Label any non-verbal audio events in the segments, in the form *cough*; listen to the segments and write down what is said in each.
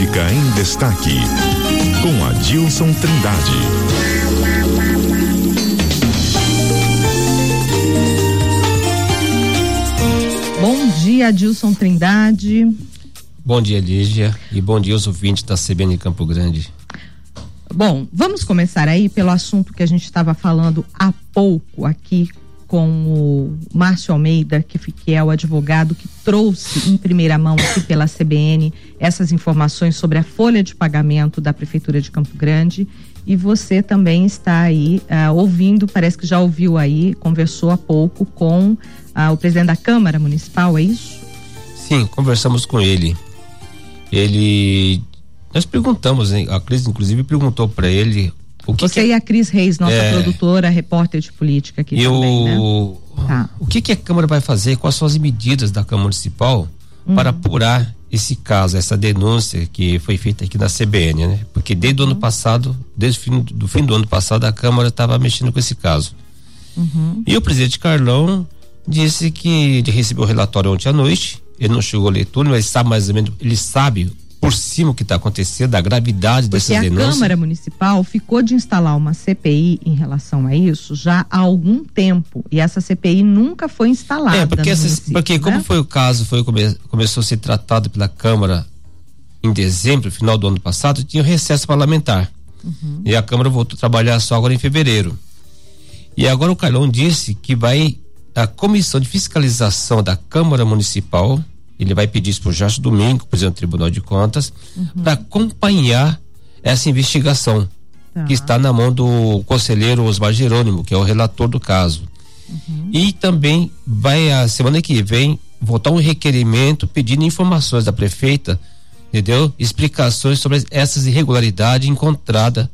Política em Destaque, com Adilson Trindade. Bom dia, Adilson Trindade. Bom dia, Lígia, e bom dia aos ouvintes da CBN Campo Grande. Bom, vamos começar aí pelo assunto que a gente estava falando há pouco aqui com o Márcio Almeida, que, é o advogado que trouxe em primeira mão aqui pela CBN essas informações sobre a folha de pagamento da Prefeitura de Campo Grande. E você também está aí uh, ouvindo, parece que já ouviu aí, conversou há pouco com uh, o presidente da Câmara Municipal, é isso? Sim, conversamos com ele. Ele. Nós perguntamos, a Cris, inclusive, perguntou para ele o que Você que é... e a Cris Reis, nossa é... produtora, repórter de política aqui e também, né? o... né? Tá. O que, que a Câmara vai fazer? Quais são as medidas da Câmara Municipal uhum. para apurar esse caso, essa denúncia que foi feita aqui na CBN, né? Porque desde o ano uhum. passado, desde o fim do, fim do ano passado, a Câmara estava mexendo com esse caso. Uhum. E o presidente Carlão disse que ele recebeu o relatório ontem à noite, ele não chegou a leitura, mas sabe mais ou menos, ele sabe por cima o que está acontecendo, da gravidade Porque dessas denúncias. a Câmara Municipal ficou de instalar uma CPI em relação a isso já há algum tempo e essa CPI nunca foi instalada. É, porque, essas, porque né? como foi o caso, foi come, começou a ser tratado pela Câmara em dezembro, final do ano passado, tinha recesso parlamentar. Uhum. E a Câmara voltou a trabalhar só agora em fevereiro. E agora o Carlão disse que vai a comissão de fiscalização da Câmara Municipal ele vai pedir isso para o Jorge Domingo, presidente do Tribunal de Contas, uhum. para acompanhar essa investigação tá. que está na mão do conselheiro Osmar Jerônimo, que é o relator do caso. Uhum. E também vai a semana que vem votar um requerimento pedindo informações da prefeita, entendeu? Explicações sobre essas irregularidades encontradas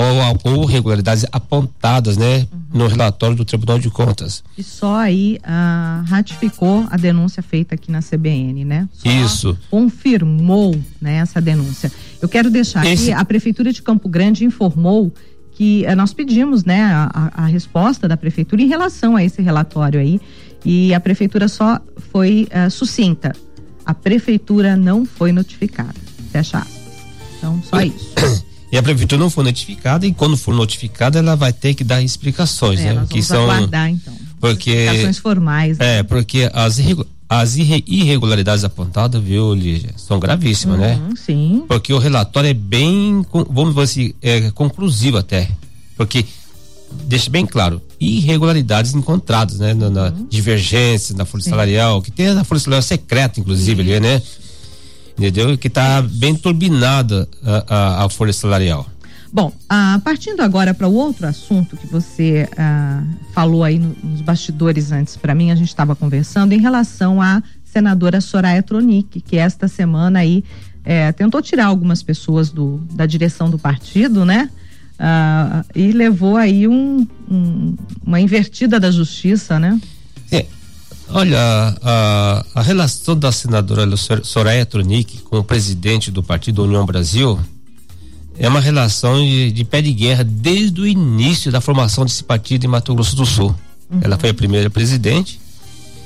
ou, ou regularidades apontadas, né, uhum. no relatório do Tribunal de Contas. E só aí ah, ratificou a denúncia feita aqui na CBN, né? Só Isso. Confirmou, né, essa denúncia. Eu quero deixar Esse... aqui, a Prefeitura de Campo Grande informou que eh, nós pedimos, né, a, a, resposta da Prefeitura em relação a esse relatório aí e a Prefeitura só foi uh, sucinta. A Prefeitura não foi notificada. Fecha aspas. Então, só isso. *coughs* e a prefeitura não for notificada e quando for notificada ela vai ter que dar explicações, é, né? que são aguardar, então. Porque explicações formais. Né? É, porque as as irregularidades apontadas, viu, Lígia, são gravíssimas, né? uhum, né? Sim. Porque o relatório é bem, vamos dizer assim, é conclusivo até. Porque deixa bem claro, irregularidades encontradas, né? Na, na uhum. divergência, na folha salarial, que tem a folha salarial secreta, inclusive, ali, né? Entendeu? Que está bem turbinada a, a, a, folha salarial. Bom, ah, partindo agora para o outro assunto que você ah, falou aí no, nos bastidores antes para mim, a gente estava conversando em relação à senadora Soraya Tronic, que esta semana aí é, tentou tirar algumas pessoas do, da direção do partido, né? Ah, e levou aí um, um, uma invertida da justiça, né? É, Olha, a, a relação da senadora Soraya Tronic com o presidente do Partido União Brasil é uma relação de, de, pé de guerra desde o início da formação desse partido em Mato Grosso do Sul. Uhum. Ela foi a primeira presidente,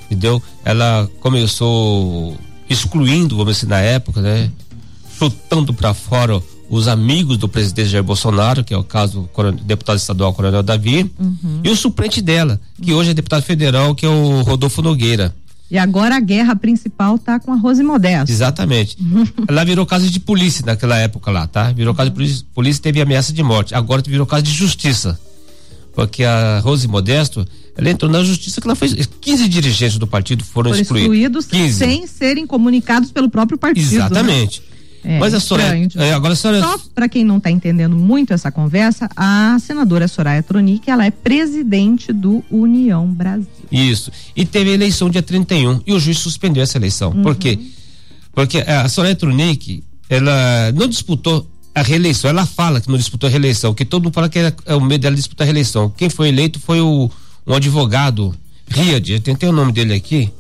entendeu? Ela começou excluindo, vamos dizer, na época, né? Chutando para fora os amigos do presidente Jair Bolsonaro, que é o caso do deputado estadual Coronel Davi, uhum. e o suplente dela, que hoje é deputado federal, que é o Rodolfo Nogueira. E agora a guerra principal tá com a Rose Modesto. Exatamente. *laughs* Ela virou caso de polícia naquela época lá, tá? Virou caso de polícia, polícia teve ameaça de morte. Agora virou caso de justiça. Porque a Rose Modesto, ela entrou na justiça que ela fez. 15 dirigentes do partido foram, foram excluídos. excluídos sem serem comunicados pelo próprio partido. Né? Exatamente. Né? É, Mas a Soraya. É, agora a Soraya... Só para quem não está entendendo muito essa conversa, a senadora Soraya Tronic, ela é presidente do União Brasil. Isso. E teve eleição dia 31 e o juiz suspendeu essa eleição. Uhum. Por quê? Porque a Soraya Tronic, ela não disputou a reeleição. Ela fala que não disputou a reeleição, que todo mundo fala que era, é o medo dela disputar a reeleição. Quem foi eleito foi o um advogado, Riad, eu tentei o nome dele aqui.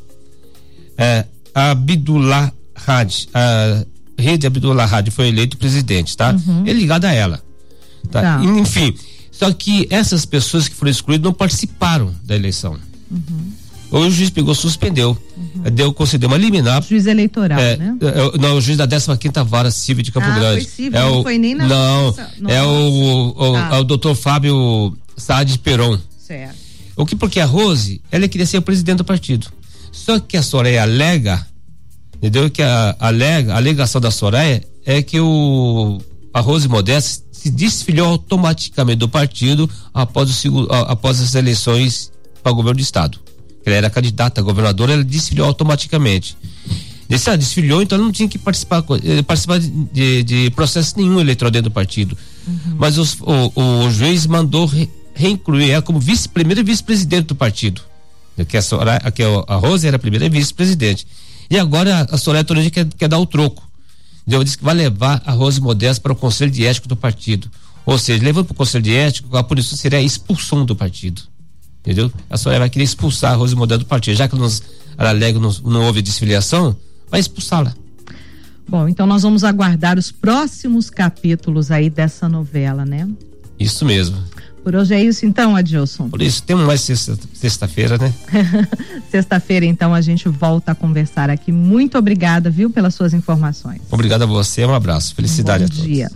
É, Abdullah Hadi. Rede Abdullah Hadi foi eleito presidente, tá? Uhum. Ele ligado a ela. Tá? tá? Enfim, só que essas pessoas que foram excluídas não participaram da eleição. Uhum. o juiz pegou, suspendeu. Uhum. Deu, concedeu uma liminar. Juiz eleitoral, é, né? É, não, o juiz da 15 quinta vara civil de Campo ah, Grande. Foi civil, é o, não foi nem na Não, nossa, é o, o, ah. o doutor Fábio Saad Peron. Certo. O que porque a Rose, ela queria ser o presidente do partido. Só que a Soraya alega, entendeu? Que a, alega, a alegação da Soraya é que o a Rose Modesta se desfiliou automaticamente do partido após, o, após as eleições para o governo do estado. Ela era candidata a governadora, ela desfiliou automaticamente. Desse, ah, desfiliou, então ela não tinha que participar, eh, participar de, de processo nenhum eleitoral dentro do partido. Uhum. Mas os, o, o, juiz mandou re, reincluir ela como vice, primeira vice-presidente do partido. Que a, Soraya, que a Rose era a primeira vice-presidente. E agora a Soraya Torange quer, quer dar o troco. Então, disse que vai levar a Rose Modesto para o Conselho de Ético do partido. Ou seja, levando para o Conselho de Ético, a punição seria a expulsão do partido. Entendeu? A Soraya vai querer expulsar a Rose Modesto do partido. Já que nos, ela alega não, não houve desfiliação, vai expulsá-la. Bom, então nós vamos aguardar os próximos capítulos aí dessa novela, né? Isso mesmo. Por hoje é isso então, Adilson. Por isso, temos mais sexta-feira, né? *laughs* sexta-feira, então, a gente volta a conversar aqui. Muito obrigada, viu, pelas suas informações. Obrigado a você, um abraço. Felicidade um a todos. dia.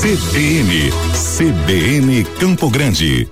CBN, CBN Campo Grande.